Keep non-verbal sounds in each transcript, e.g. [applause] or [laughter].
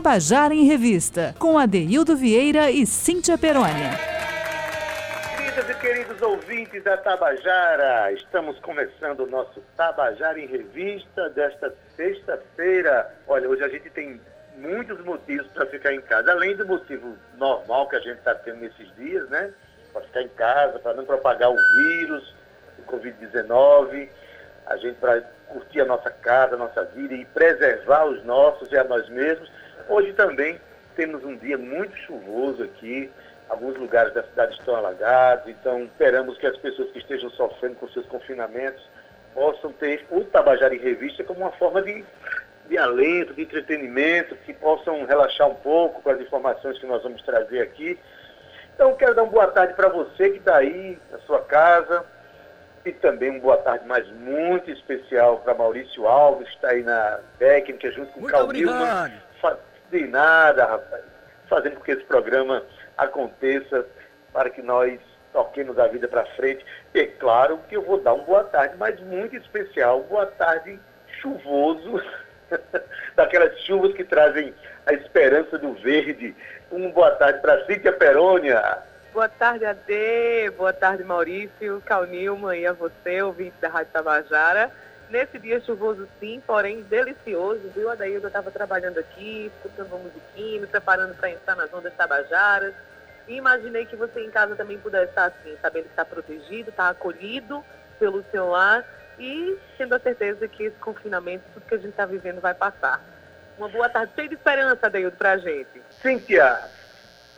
Tabajara em Revista, com Adeildo Vieira e Cíntia Perônia. Queridas e queridos ouvintes da Tabajara, estamos começando o nosso Tabajara em Revista desta sexta-feira. Olha, hoje a gente tem muitos motivos para ficar em casa, além do motivo normal que a gente está tendo nesses dias, né? Para ficar em casa, para não propagar o vírus, o Covid-19, a gente para curtir a nossa casa, a nossa vida e preservar os nossos e a nós mesmos. Hoje também temos um dia muito chuvoso aqui, alguns lugares da cidade estão alagados, então esperamos que as pessoas que estejam sofrendo com seus confinamentos possam ter o Tabajara em Revista como uma forma de de alento, de entretenimento, que possam relaxar um pouco com as informações que nós vamos trazer aqui. Então, quero dar uma boa tarde para você que está aí na sua casa e também uma boa tarde, mas muito especial para Maurício Alves, que está aí na técnica, junto com o Carl Nilman. De nada, rapaz. Fazendo com que esse programa aconteça para que nós toquemos a vida para frente. E é claro que eu vou dar uma boa tarde, mas muito especial. Boa tarde chuvoso [laughs] daquelas chuvas que trazem a esperança do verde. Um boa tarde para Cíntia Perônia. Boa tarde, Ade. Boa tarde, Maurício, Calnilma e a você, ouvinte da Rádio Tabajara. Nesse dia chuvoso sim, porém delicioso, viu? A Daílda estava trabalhando aqui, escutando uma musiquinha, me preparando para entrar nas ondas tabajaras. E imaginei que você em casa também pudesse estar assim, sabendo que está protegido, está acolhido pelo seu lar e tendo a certeza que esse confinamento, tudo que a gente está vivendo, vai passar. Uma boa tarde, cheia de esperança, Adeildo, para a gente. Cíntia,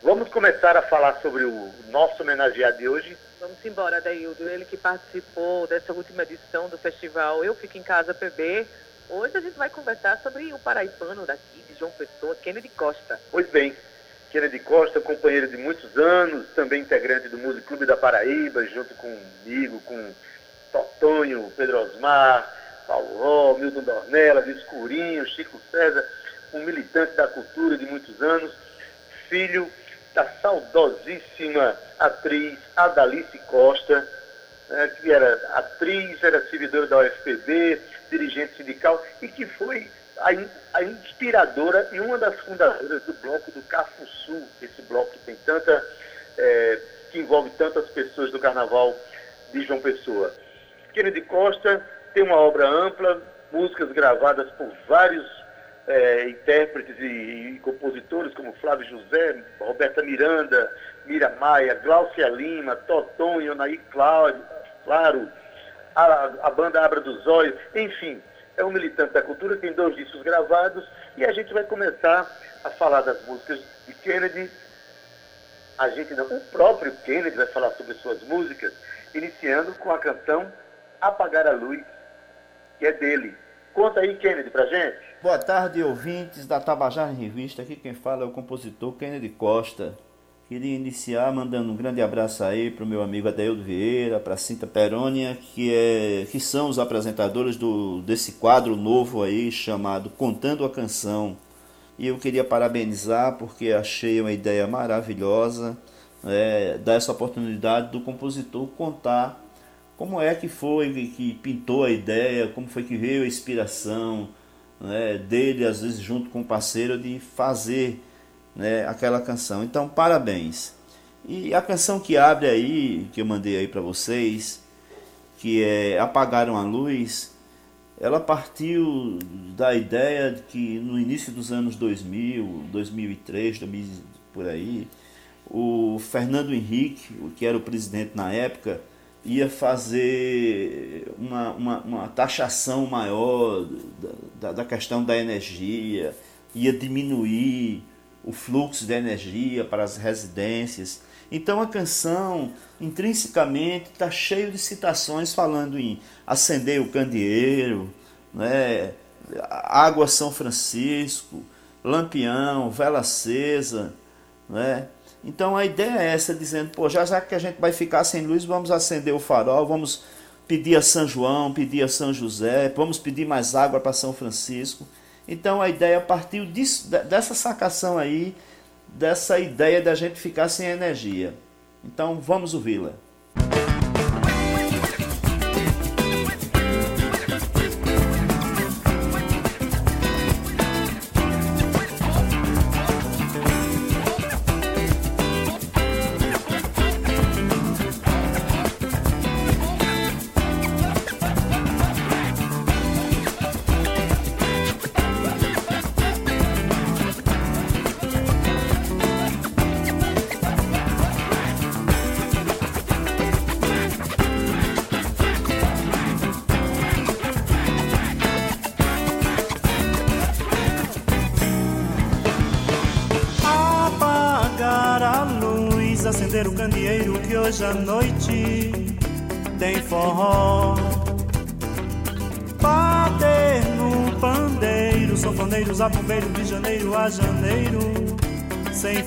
vamos começar a falar sobre o nosso homenageado de hoje? Vamos embora, Adeildo. Ele que participou dessa última edição do festival Eu Fico em Casa PB. Hoje a gente vai conversar sobre o paraibano daqui, de João Pessoa, Kennedy Costa. Pois bem, Kennedy Costa, companheiro de muitos anos, também integrante do Músico Clube da Paraíba, junto comigo, com Totonho, Pedro Osmar, Paulo Ró, Milton Dornella, Discurinho, Chico César, um militante da cultura de muitos anos, filho da saudosíssima atriz Adalice Costa, né, que era atriz, era servidora da UFPB, dirigente sindical e que foi a, a, inspiradora e uma das fundadoras do bloco do Cafuçu, esse bloco que tem tanta, é, que envolve tantas pessoas do carnaval de João Pessoa. Kennedy Costa tem uma obra ampla, músicas gravadas por vários é, intérpretes e, e, compositores, como Flávio José, Roberta Miranda, Mira Maia, Glaucia Lima, Toton, Ionaí Cláudio, claro, a, a banda Abra dos Olhos, enfim, é um militante da cultura, tem dois discos gravados e a gente vai começar a falar das músicas de Kennedy. A gente não, o próprio Kennedy vai falar sobre suas músicas, iniciando com a canção apagar a luz, que é dele. Conta aí, Kennedy, pra gente. Boa tarde, ouvintes da Tabajara em Revista. Aqui quem fala é o compositor Kennedy Costa. Queria iniciar mandando um grande abraço aí para o meu amigo Adeildo Vieira, para Cinta Perônia, que, é, que são os apresentadores do, desse quadro novo aí chamado Contando a Canção. E eu queria parabenizar porque achei uma ideia maravilhosa, é, dar essa oportunidade do compositor contar como é que foi que pintou a ideia, como foi que veio a inspiração né, dele, às vezes junto com o parceiro, de fazer né, aquela canção. Então, parabéns. E a canção que abre aí, que eu mandei aí para vocês, que é Apagaram a Luz, ela partiu da ideia de que no início dos anos 2000, 2003, 2000, por aí, o Fernando Henrique, que era o presidente na época, ia fazer uma, uma, uma taxação maior da, da, questão da energia, ia diminuir o fluxo de energia para as residências. Então a canção, intrinsecamente, está cheio de citações falando em acender o candeeiro, né, água São Francisco, lampião, vela acesa, né, então a ideia é essa, dizendo, pô, já, já que a gente vai ficar sem luz, vamos acender o farol, vamos pedir a São João, pedir a São José, vamos pedir mais água para São Francisco. Então a ideia partiu disso, dessa sacação aí, dessa ideia da gente ficar sem energia. Então vamos ouvi-la.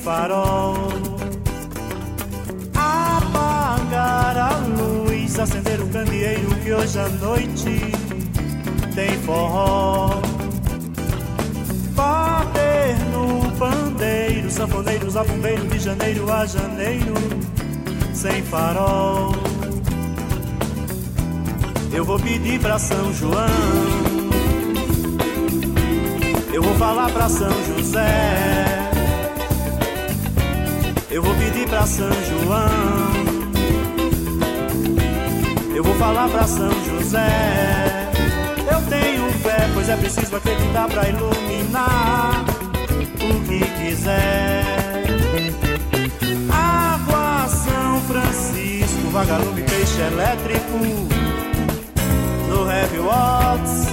Farol. Apagar a luz, acender o candeeiro que hoje à noite tem forró. Bater no pandeiro, sanfoneiros a bombeiro de janeiro a janeiro, sem farol. Eu vou pedir pra São João. Eu vou falar pra São José. Eu vou pedir pra São João. Eu vou falar pra São José. Eu tenho fé, pois é preciso acreditar pra iluminar o que quiser. Água São Francisco, vagalume, peixe elétrico no Heavy Watts.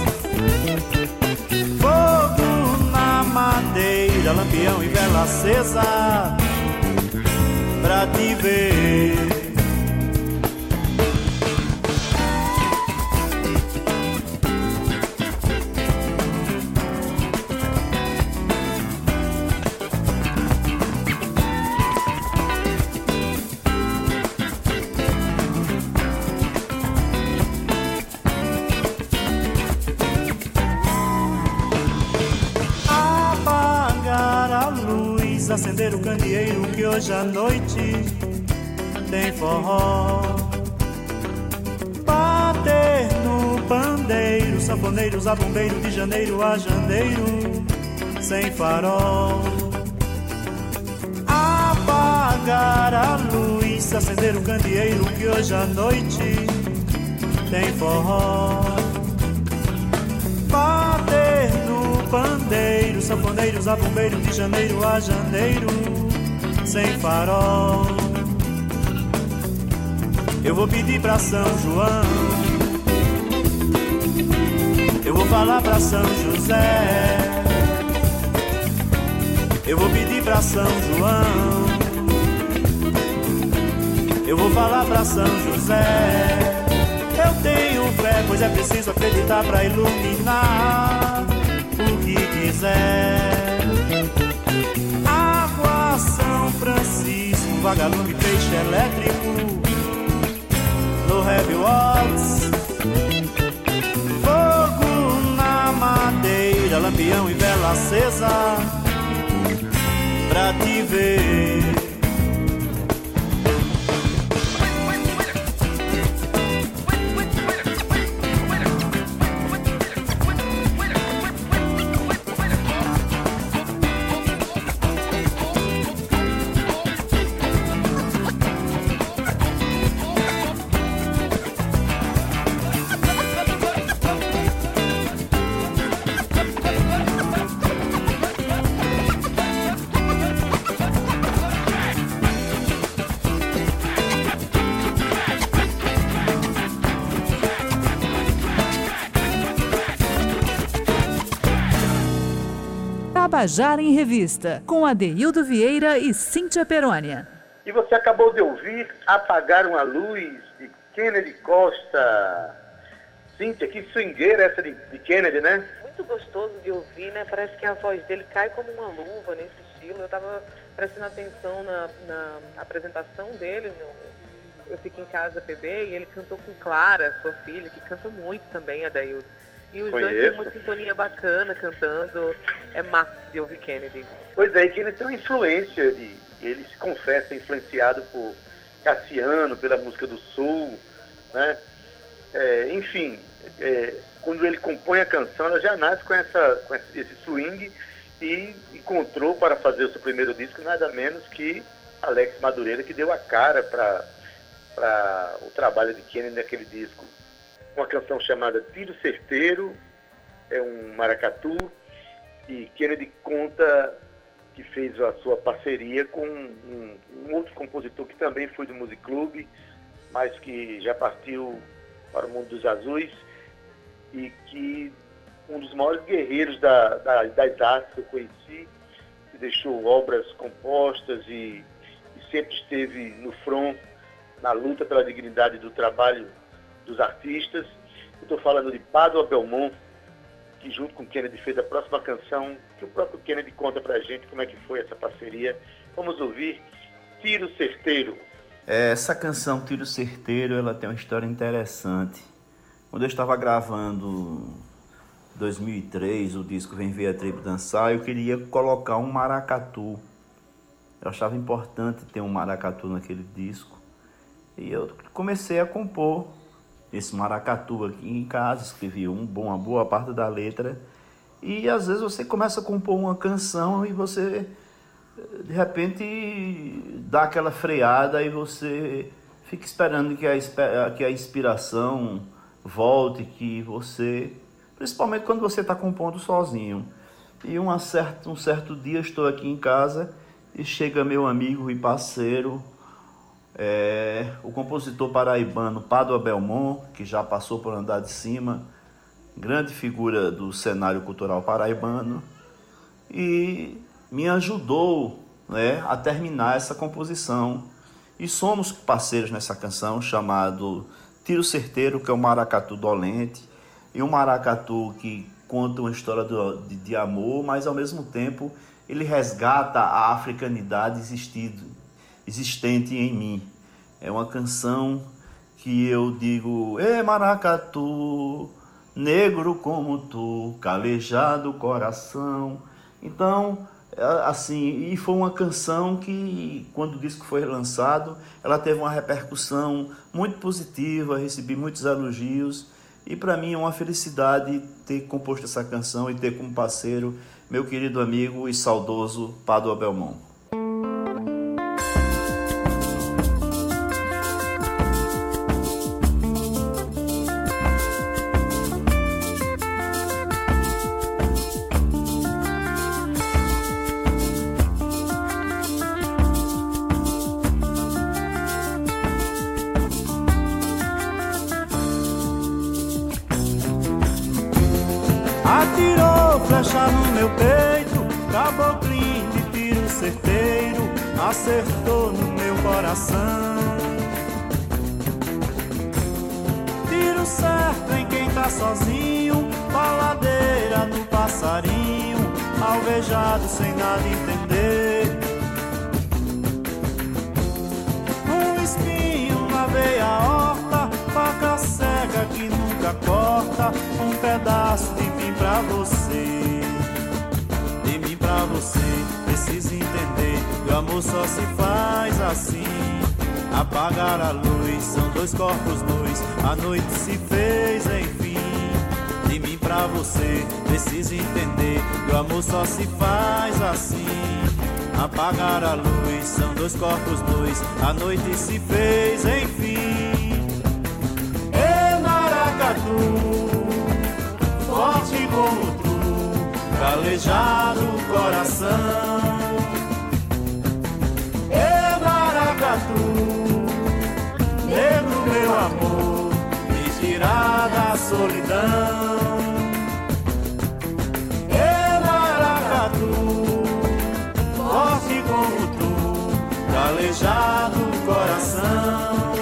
Fogo na madeira, lampião e vela acesa pra te ver. Que hoje à noite tem forró. Bater no pandeiro, sanfoneiros a bombeiro de janeiro a janeiro, sem farol. Apagar a luz, acender o candeeiro que hoje à noite tem forró. Bater no pandeiro sanfoneiros a bombeiro de janeiro a janeiro, sem farol. Eu vou pedir pra São João, eu vou falar pra São José, eu vou pedir pra São João, eu vou falar pra São José. Eu tenho fé, pois é preciso acreditar pra iluminar o que quiser. Vagalume, peixe elétrico, no Heavy Watts. Fogo na madeira, lampião e vela acesa, pra te ver. Tabajara em Revista, com Adeildo Vieira e Cíntia Perônia. E você acabou de ouvir Apagar uma Luz, de Kennedy Costa. Cíntia, que swingueira essa de, de Kennedy, né? Muito gostoso de ouvir, né? Parece que a voz dele cai como uma luva nesse estilo. Eu estava prestando atenção na, na apresentação dele no Eu Fico em Casa PB e ele cantou com Clara, sua filha, que canta muito também, Adaildo. E os Conheço. dois têm uma sintonia bacana cantando. É massa de ouvir Kennedy. Pois é, que ele tem uma influência, de, ele se confessa influenciado por Cassiano, pela música do Sul, né? É, enfim, é, quando ele compõe a canção, ela já nasce com, essa, com esse swing e encontrou para fazer o seu primeiro disco nada menos que Alex Madureira, que deu a cara para o trabalho de Kennedy naquele disco uma canção chamada Tiro Certeiro, é um maracatu, e Kennedy conta que fez a sua parceria com um, um, outro compositor que também foi do Music Club, mas que já partiu para o mundo dos azuis, e que um dos maiores guerreiros da, da, das artes que eu conheci, que deixou obras compostas e, e sempre esteve no front, na luta pela dignidade do trabalho dos artistas. Estou falando de Padua Belmont, que junto com Kennedy fez a próxima canção, que o próprio Kennedy conta pra gente como é que foi essa parceria. Vamos ouvir Tiro Certeiro. Essa canção Tiro Certeiro, ela tem uma história interessante. Quando eu estava gravando 2003, o disco Vem Ver a Tribo Dançar, eu queria colocar um maracatu. Eu achava importante ter um maracatu naquele disco. E eu comecei a compor esse maracatu aqui em casa, escrevi um, uma boa parte da letra. E às vezes você começa a compor uma canção e você de repente dá aquela freada e você fica esperando que a, que a inspiração volte, que você. Principalmente quando você está compondo sozinho. E uma certa, um certo dia estou aqui em casa e chega meu amigo e parceiro, é, o compositor paraibano Padua Belmont, que já passou por andar de cima, grande figura do cenário cultural paraibano, e me ajudou né, a terminar essa composição. E somos parceiros nessa canção chamado Tiro Certeiro, que é o maracatu dolente, e um maracatu que conta uma história de, de amor, mas ao mesmo tempo ele resgata a africanidade existido, existente em mim. É uma canção que eu digo: Ê maracatu, negro como tu, calejado coração. Então, assim, e foi uma canção que, quando o disco foi lançado, ela teve uma repercussão muito positiva, recebi muitos elogios. E para mim é uma felicidade ter composto essa canção e ter como parceiro meu querido amigo e saudoso Padua Belmont. Certeiro, acertou no meu coração. Tiro certo em quem tá sozinho, baladeira no passarinho, alvejado sem nada entender. Um espinho na veia horta, faca cega que nunca corta, um pedaço de mim pra você pra você. Precisa entender que o amor só se faz assim. Apagar a luz, são dois corpos nus. A noite se fez, enfim. De mim pra você, precisa entender que o amor só se faz assim. Apagar a luz, são dois corpos nus. A noite se fez, enfim. E maracatu, forte como calejado coração. Tirar da solidão. E maracatu, forte como tu, calejado coração.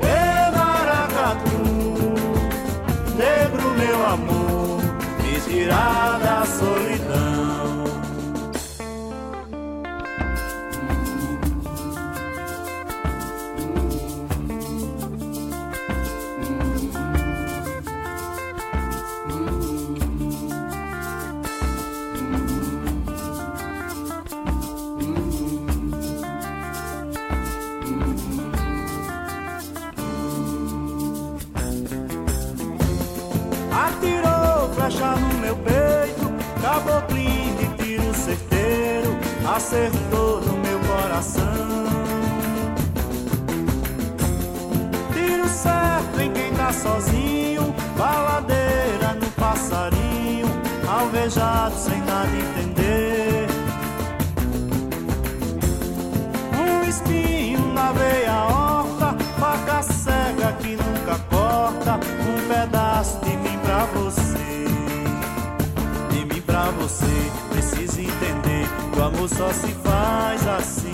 E maracatu, negro meu amor tirar acertou no meu coração. Tiro certo em quem tá sozinho, baladeira no passarinho, alvejado sem nada entender. Amor só se faz assim.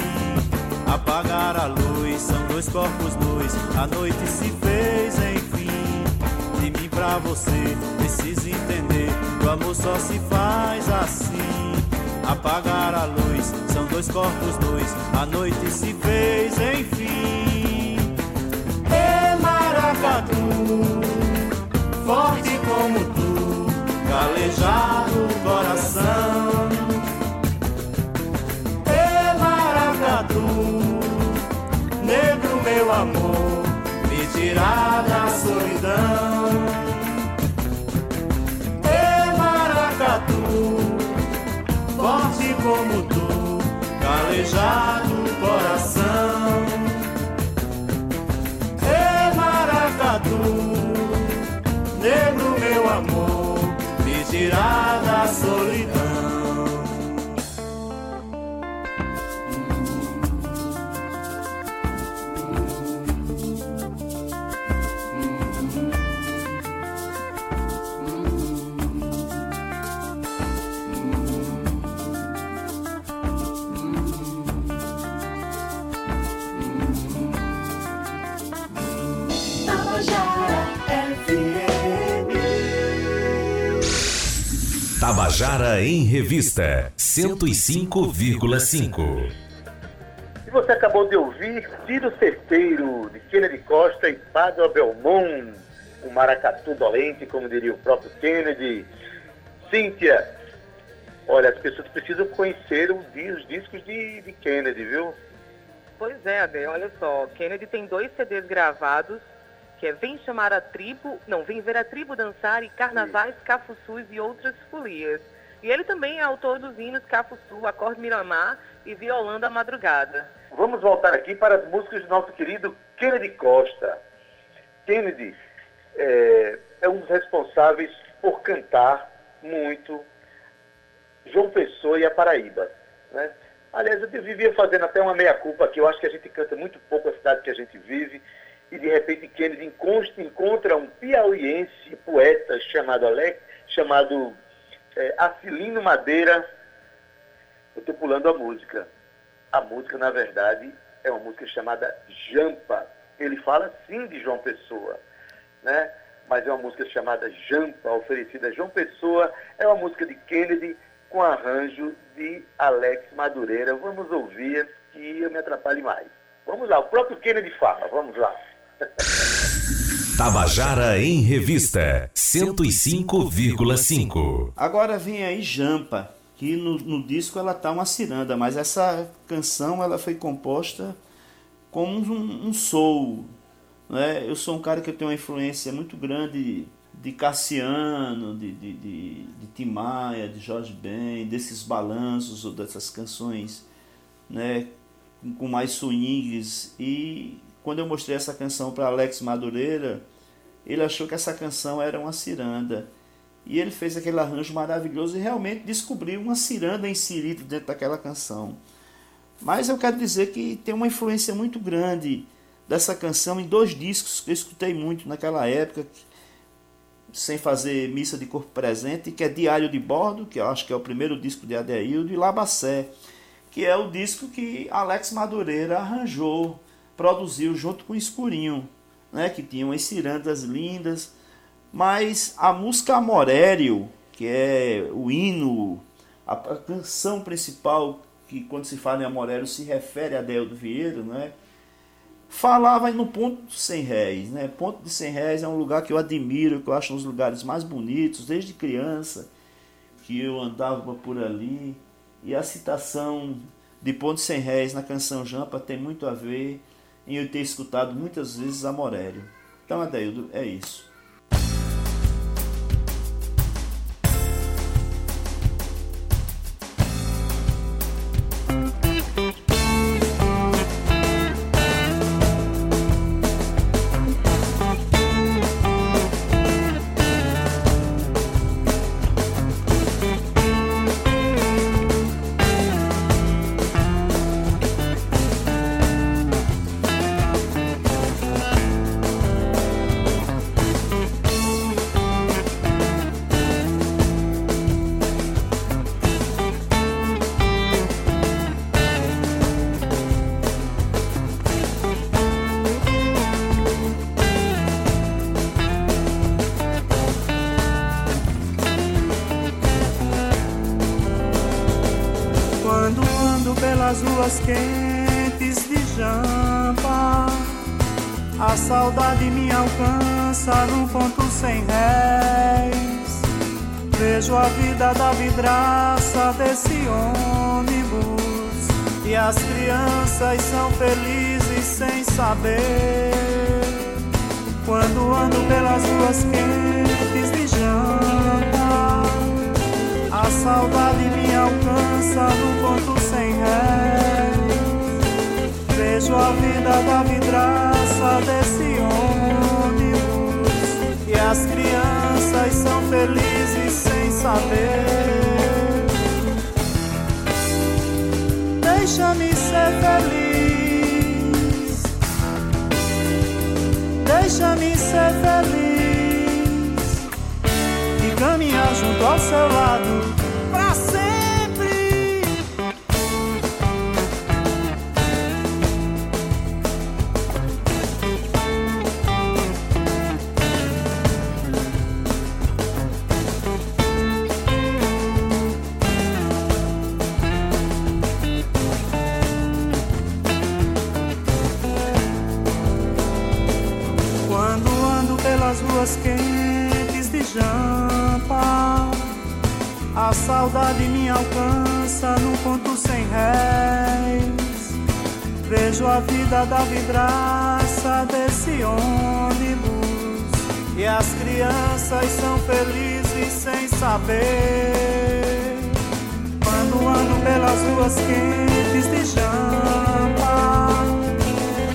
Apagar a luz, são dois corpos nus. A noite se fez, enfim. De mim pra você, preciso entender. O amor só se faz assim. Apagar a luz, são dois corpos nus. A noite se fez, enfim. E maracatu, forte como tu, calejado coração. Tirar da solidão. E maracatu, forte como tu, calejado coração. E maracatu, negro meu amor, me tirar da solidão. Tabajara em Revista 105,5. E você acabou de ouvir Tiro Certeiro, de Kennedy Costa e Padre Belmont, um maracatu dolente, como diria o próprio Kennedy. Cíntia, olha, as pessoas precisam conhecer os discos de, de Kennedy, viu? Pois é, Ade, olha só, Kennedy tem dois CDs gravados, que é Vem Chamar a Tribo, não, Vem Ver a Tribo Dançar e Carnavais, Cafuçus e Outras Folias. E ele também é autor dos hinos Cafuçu, Acorde Miramar e Violando a Madrugada. Vamos voltar aqui para as músicas do nosso querido Kennedy Costa. Kennedy é, é um dos responsáveis por cantar muito João Pessoa e a Paraíba. Né? Aliás, eu vivia fazendo até uma meia-culpa aqui. Eu acho que a gente canta muito pouco a cidade que a gente vive. E de repente Kennedy encontra, um piauiense poeta chamado Alex, chamado é, Acilino Madeira. Eu estou pulando a música. A música, na verdade, é uma música chamada Jampa. Ele fala sim de João Pessoa, né? mas é uma música chamada Jampa, oferecida a João Pessoa. É uma música de Kennedy com arranjo de Alex Madureira. Vamos ouvir que eu me atrapalhe mais. Vamos lá, o próprio Kennedy fala, vamos lá. [laughs] Tabajara em Revista 105,5. Agora vem aí Jampa, que no, no, disco ela tá uma ciranda, mas essa canção ela foi composta como um, um soul. Né? Eu sou um cara que tem uma influência muito grande de Cassiano, de, de, de, de Tim Maia, de Jorge Ben, desses balanços ou dessas canções né, com mais swings. E quando eu mostrei essa canção para Alex Madureira, ele achou que essa canção era uma ciranda. E ele fez aquele arranjo maravilhoso e realmente descobriu uma ciranda inserida dentro daquela canção. Mas eu quero dizer que tem uma influência muito grande dessa canção em dois discos que eu escutei muito naquela época, sem fazer missa de corpo presente, que é Diário de Bordo, que eu acho que é o primeiro disco de Adeildo, e Labacé, que é o disco que Alex Madureira arranjou, produziu junto com Escurinho, né, que tinha umas cirandas lindas, mas a música Amorério, que é o hino, a, a canção principal, que quando se fala em Amorério se refere a Adeildo Vieira, né, falava no ponto de 100 réis. Né? Ponto de 100 réis é um lugar que eu admiro, que eu acho um dos lugares mais bonitos, desde criança, que eu andava por ali. E a citação de Ponto de 100 réis na canção Jampa tem muito a ver em eu ter escutado muitas vezes Amorélio. Então, Adeildo, é isso. Sem réis. Vejo a vida da vidraça desse ônibus. E as crianças são felizes sem saber. Quando ando pelas ruas quentes de Jampa, a saudade me alcança no ponto sem réis. Vejo a vida da vidraça Deixa-me ser feliz. Deixa-me ser feliz. E caminhar junto ao seu lado da vidraça desse ônibus e as crianças são felizes sem saber. Quando ando pelas ruas quentes de Jampa,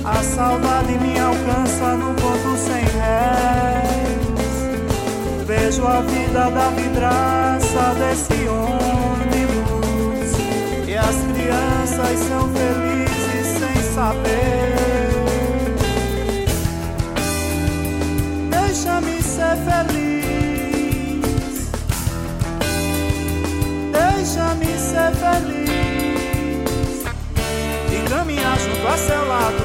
a saudade me alcança num ponto sem réis. Vejo a vida da vidraça desse ônibus e as crianças são felizes Deixa-me ser feliz. Deixa-me ser feliz e caminhar junto a seu lado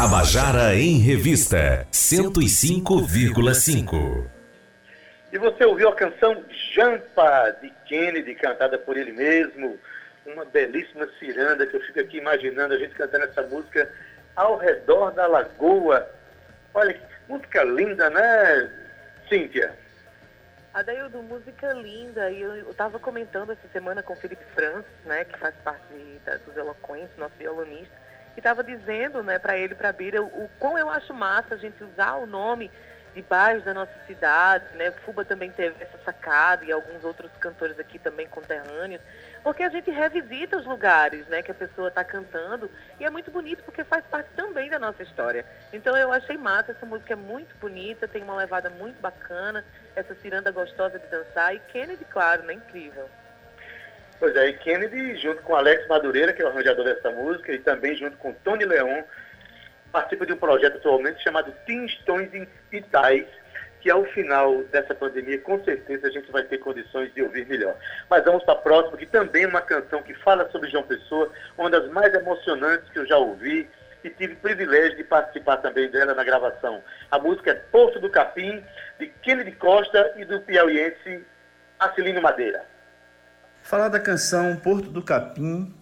Tabajara em Revista 105,5. E você ouviu a canção Jampa, de Kennedy, cantada por ele mesmo. Uma belíssima ciranda que eu fico aqui imaginando a gente cantando essa música ao redor da lagoa. Olha, que música linda, né, Cíntia? Adaildo, música linda. E eu estava comentando essa semana com o Felipe Francis, né, que faz parte da, dos Eloquentes, nosso violonista, e estava dizendo né, para ele, para a Bira, o, o quão eu acho massa a gente usar o nome de bairros da nossa cidade, né? Fuba também teve essa sacada e alguns outros cantores aqui também conterrâneos, porque a gente revisita os lugares, né, que a pessoa está cantando e é muito bonito porque faz parte também da nossa história. Então eu achei massa, essa música é muito bonita, tem uma levada muito bacana, essa ciranda gostosa de dançar e Kennedy, claro, né, incrível. Pois é, e Kennedy, junto com Alex Madureira, que é o arranjador dessa música, e também junto com Tony Leon, participa de um projeto atualmente chamado Teens, Tons e que ao final dessa pandemia, com certeza, a gente vai ter condições de ouvir melhor. Mas vamos para a próxima, que também é uma canção que fala sobre João Pessoa, uma das mais emocionantes que eu já ouvi, e tive o privilégio de participar também dela na gravação. A música é Porto do Capim, de Kennedy Costa e do piauiense Acilino Madeira. Falar da canção Porto do Capim,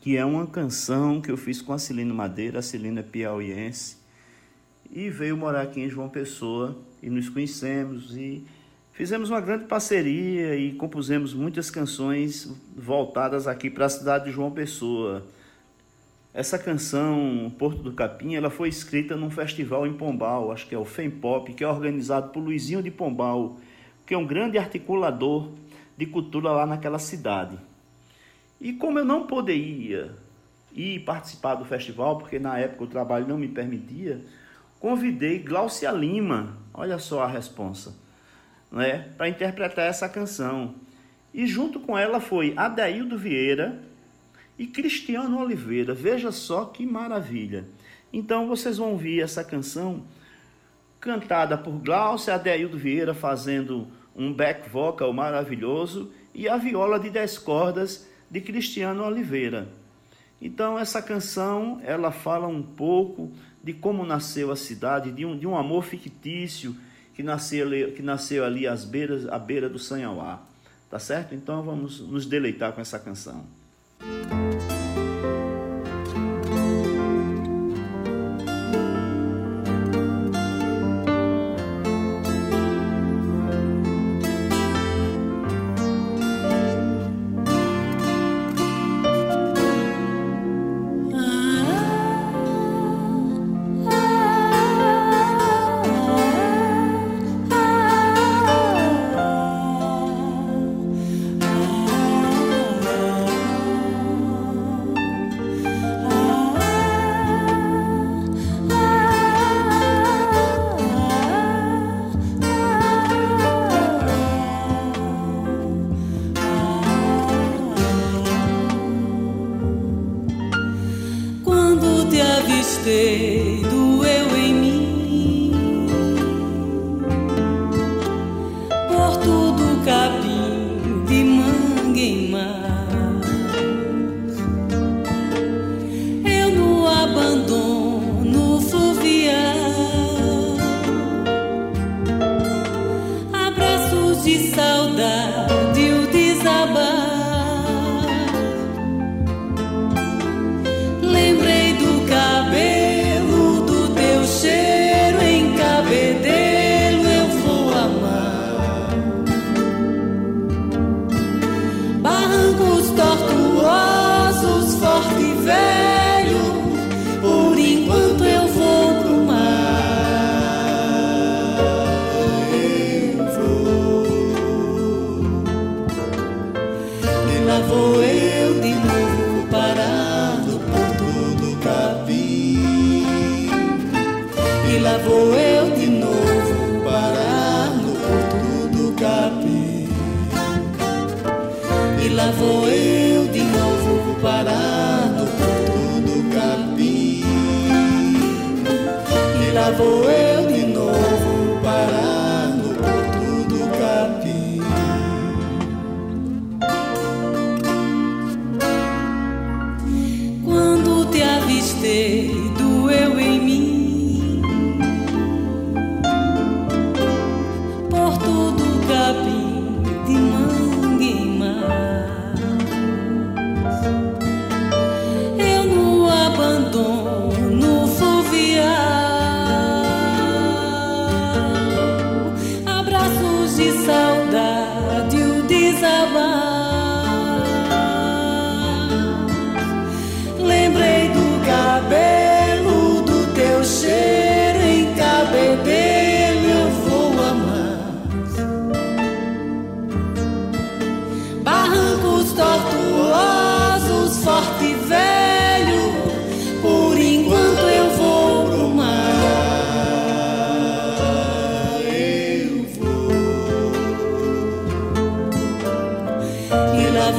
que é uma canção que eu fiz com a Celino Madeira, a Celino é piauiense, e veio morar aqui em João Pessoa, e nos conhecemos, e fizemos uma grande parceria e compusemos muitas canções voltadas aqui para a cidade de João Pessoa. Essa canção, Porto do Capim, ela foi escrita num festival em Pombal, acho que é o FEMPOP, que é organizado por Luizinho de Pombal, que é um grande articulador de cultura lá naquela cidade. E como eu não poderia ir participar do festival, porque na época o trabalho não me permitia, convidei Glaucia Lima, olha só a responsa, né, para interpretar essa canção. E junto com ela foi Adaildo Vieira e Cristiano Oliveira. Veja só que maravilha. Então vocês vão ouvir essa canção cantada por Glaucia Adaildo Vieira fazendo um back vocal maravilhoso e a viola de 10 cordas de Cristiano Oliveira. Então essa canção ela fala um pouco de como nasceu a cidade, de um, de um amor fictício que nasceu, que nasceu ali às beiras, à beira do Sanhauá. Tá certo? Então vamos nos deleitar com essa canção. travel away.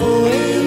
poema.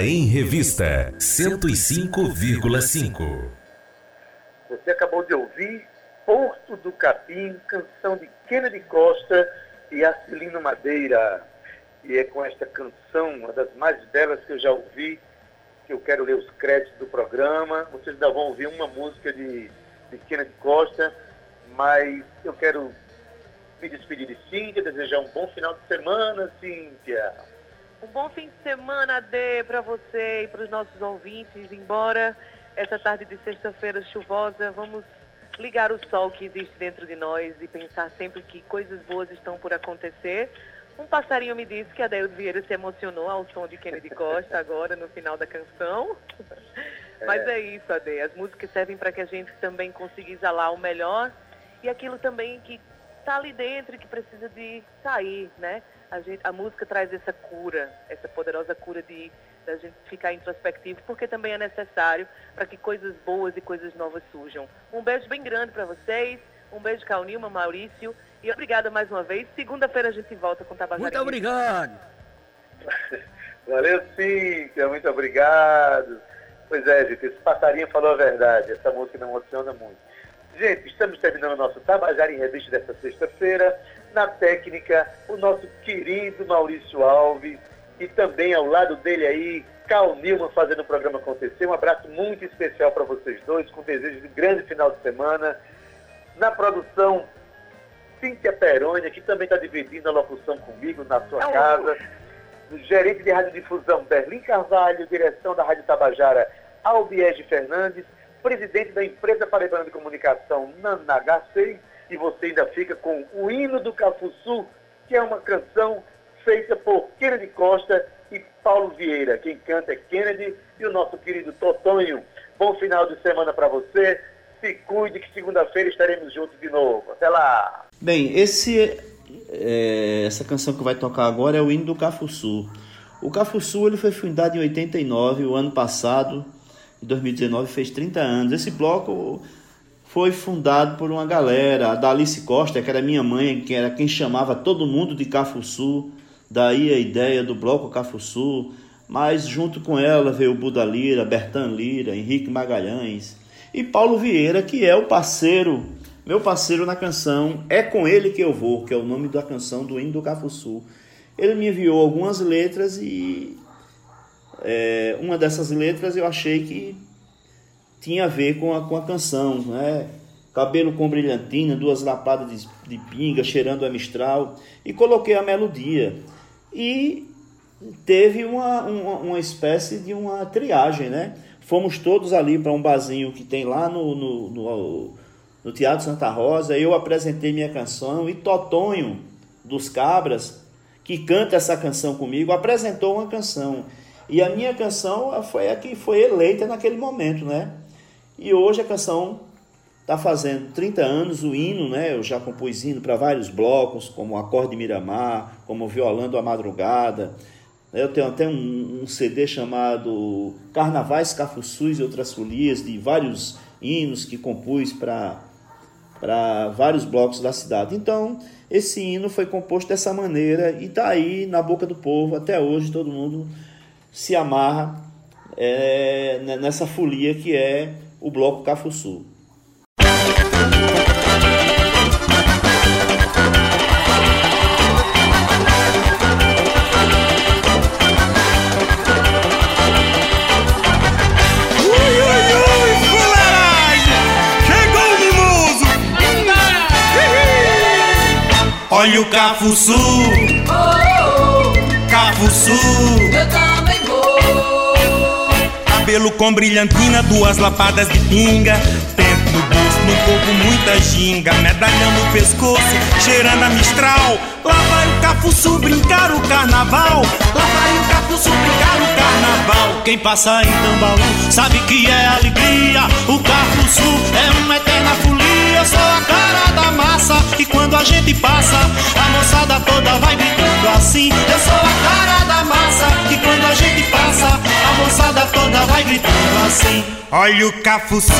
Em Revista 105,5. Você acabou de ouvir Porto do Capim, canção de Kennedy Costa e Acilino Madeira. E é com esta canção, uma das mais belas que eu já ouvi, que eu quero ler os créditos do programa. Vocês ainda vão ouvir uma música de, de Kennedy Costa, mas eu quero me despedir de Cíntia, desejar um bom final de semana, Cíntia. Um bom fim de semana, Dê, para você e para os nossos ouvintes. Embora essa tarde de sexta-feira chuvosa, vamos ligar o sol que existe dentro de nós e pensar sempre que coisas boas estão por acontecer. Um passarinho me disse que a Deildo Vieira se emocionou ao som de Kennedy Costa agora no final da canção. Mas é isso, Ade. As músicas servem para que a gente também consiga exalar o melhor e aquilo também que está ali dentro e que precisa de sair, né? A, gente, a música traz essa cura, essa poderosa cura de da gente ficar introspectivo, porque também é necessário para que coisas boas e coisas novas surjam. Um beijo bem grande para vocês, um beijo Calnilma, Maurício, e obrigada mais uma vez. Segunda-feira a gente volta com Tabajara. Muito obrigado. [laughs] Valeu, Cíntia, muito obrigado. Pois é, gente, esse passarinho falou a verdade, essa música me emociona muito. Gente, estamos terminando o nosso Tabajara em Revista desta sexta-feira. Na técnica, o nosso querido Maurício Alves e também ao lado dele aí, Cal Nilman fazendo o programa acontecer. Um abraço muito especial para vocês dois, com desejo de grande final de semana. Na produção, Cíntia Perônia, que também está dividindo a locução comigo na sua casa. O gerente de radiodifusão, Berlim Carvalho, direção da Rádio Tabajara, Albiege Fernandes, presidente da empresa Paraibana de Comunicação, NANHC, e você ainda fica com o hino do Cafuçu, que é uma canção feita por Kennedy Costa e Paulo Vieira. Quem canta é Kennedy e o nosso querido Totonho. Bom final de semana para você. Se cuide que segunda-feira estaremos juntos de novo. Até lá. Bem, esse, é, essa canção que vai tocar agora é o hino do Cafuçu. O Cafuçu ele foi fundado em 89, o ano passado, em 2019, fez 30 anos. Esse bloco foi fundado por uma galera, a Dalice Costa, que era minha mãe, que era quem chamava todo mundo de Cafuçu. Daí a ideia do Bloco Cafuçu, mas junto com ela veio o Buda Lira, Bertan Lira, Henrique Magalhães e Paulo Vieira, que é o parceiro, meu parceiro na canção É Com Ele Que Eu Vou, que é o nome da canção do hino do Cafuçu. Ele me enviou algumas letras e é, uma dessas letras eu achei que tinha a ver com a, com a canção, né? cabelo com brilhantina, duas lapadas de, de pinga, cheirando a mistral, e coloquei a melodia e teve uma, uma, uma espécie de uma triagem, né? Fomos todos ali para um barzinho que tem lá no, no, no, no, Teatro Santa Rosa. Eu apresentei minha canção e Totonho dos Cabras, que canta essa canção comigo, apresentou uma canção. E a minha canção foi a que foi eleita naquele momento, né? E hoje a canção está fazendo 30 anos o hino, né? Eu já compus hino para vários blocos, como Acorde Miramar, como Violando a Madrugada. Eu tenho até um, um CD chamado Carnavais Cafuçus e Outras Folias, de vários hinos que compus para para vários blocos da cidade. Então, esse hino foi composto dessa maneira e está aí na boca do povo até hoje. Todo mundo se amarra é, nessa folia que é o bloco Cafuçu. Olha o Cafuçu, oh, oh, oh. Cafuçu. Cabelo com brilhantina, duas lapadas de pinga, tempo no bolso, no corpo muita ginga, medalhão no pescoço, cheirando a mistral. Lá vai o Cafuçu brincar o carnaval, lá vai o Cafuçu brincar o carnaval. Quem passa em Tambaú sabe que é alegria, o Cafuçu é folia, eu sou a cara da massa e quando a gente passa, a moçada toda vai gritando assim. Eu sou a cara da massa e quando a gente passa, a moçada toda vai gritando assim. Olha o Cafuçu,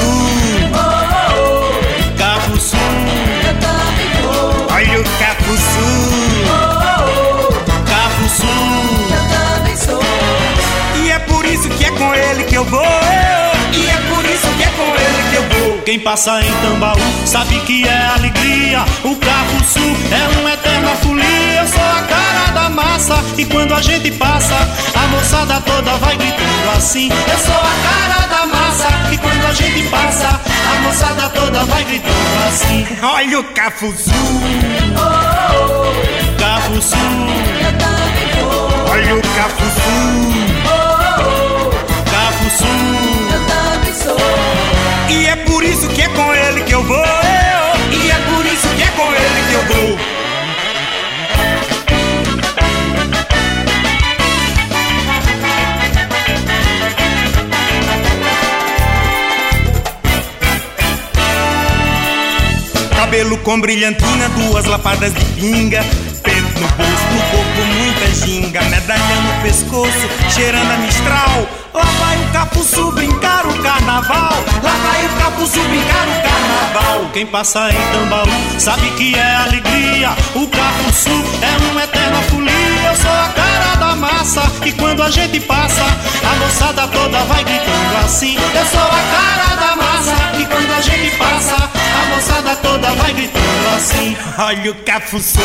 Quem passa em Tambaú sabe que é alegria. O carro sul é uma eterna folia. Eu sou a cara da massa e quando a gente passa, a moçada toda vai gritando assim. Eu sou a cara da massa e quando a gente passa, a moçada toda vai gritando assim. Olha o Cafuzu, Cafuzu. Olha o Cafuzu, Cafuzu. E é por isso que é com ele que eu vou. E é por isso que é com ele que eu vou. Cabelo com brilhantina, duas lapadas de pinga. Peito no bolso, no corpo muita ginga. Medalha no pescoço, cheirando a mistral. Lá vai o capuçu brincar o carnaval. Lá vai o carnaval. Quem passa em Tambaú sabe que é alegria. O capuçu é uma eterna folia. Eu sou a cara da massa. E quando a gente passa, a moçada toda vai gritando assim. Eu sou a cara da massa. E quando a gente passa, a moçada toda vai gritando assim. Olha o capuçu.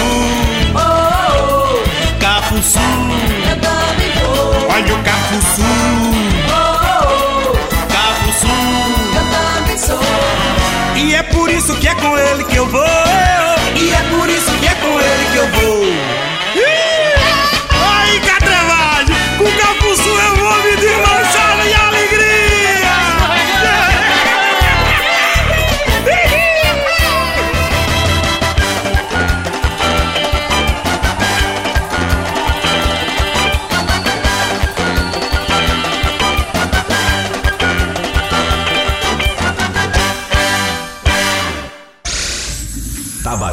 Capuçu. Olha o capuçu. Capuçu. E é por isso que é com ele que eu vou. E é por isso que é com ele que eu vou.